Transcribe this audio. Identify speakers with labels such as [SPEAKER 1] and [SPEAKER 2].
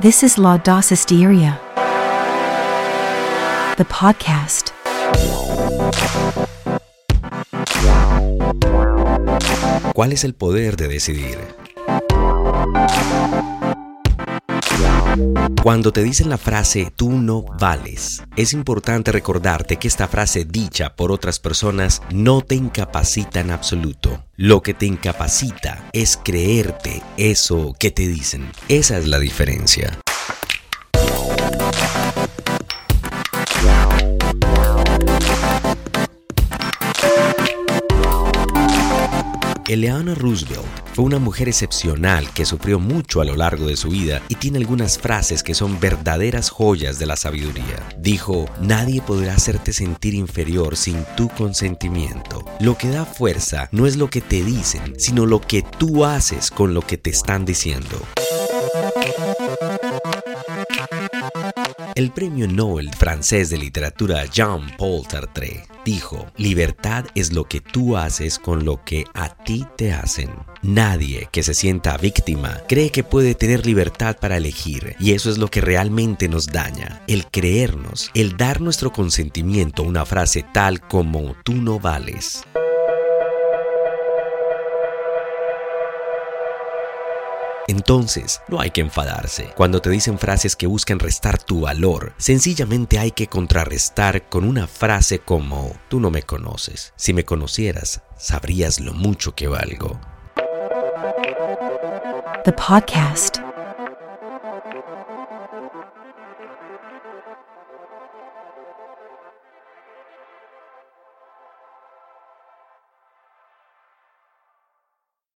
[SPEAKER 1] This is La Das Hysteria, the podcast.
[SPEAKER 2] ¿Cuál es el poder de decidir? Cuando te dicen la frase tú no vales, es importante recordarte que esta frase dicha por otras personas no te incapacita en absoluto. Lo que te incapacita es creerte eso que te dicen. Esa es la diferencia. Eleanor Roosevelt fue una mujer excepcional que sufrió mucho a lo largo de su vida y tiene algunas frases que son verdaderas joyas de la sabiduría. Dijo, nadie podrá hacerte sentir inferior sin tu consentimiento. Lo que da fuerza no es lo que te dicen, sino lo que tú haces con lo que te están diciendo. El premio Nobel francés de literatura Jean-Paul Sartre dijo, libertad es lo que tú haces con lo que a ti te hacen. Nadie que se sienta víctima cree que puede tener libertad para elegir y eso es lo que realmente nos daña. El creernos, el dar nuestro consentimiento a una frase tal como tú no vales. Entonces, no hay que enfadarse. Cuando te dicen frases que buscan restar tu valor, sencillamente hay que contrarrestar con una frase como, tú no me conoces. Si me conocieras, sabrías lo mucho que valgo.
[SPEAKER 1] The podcast.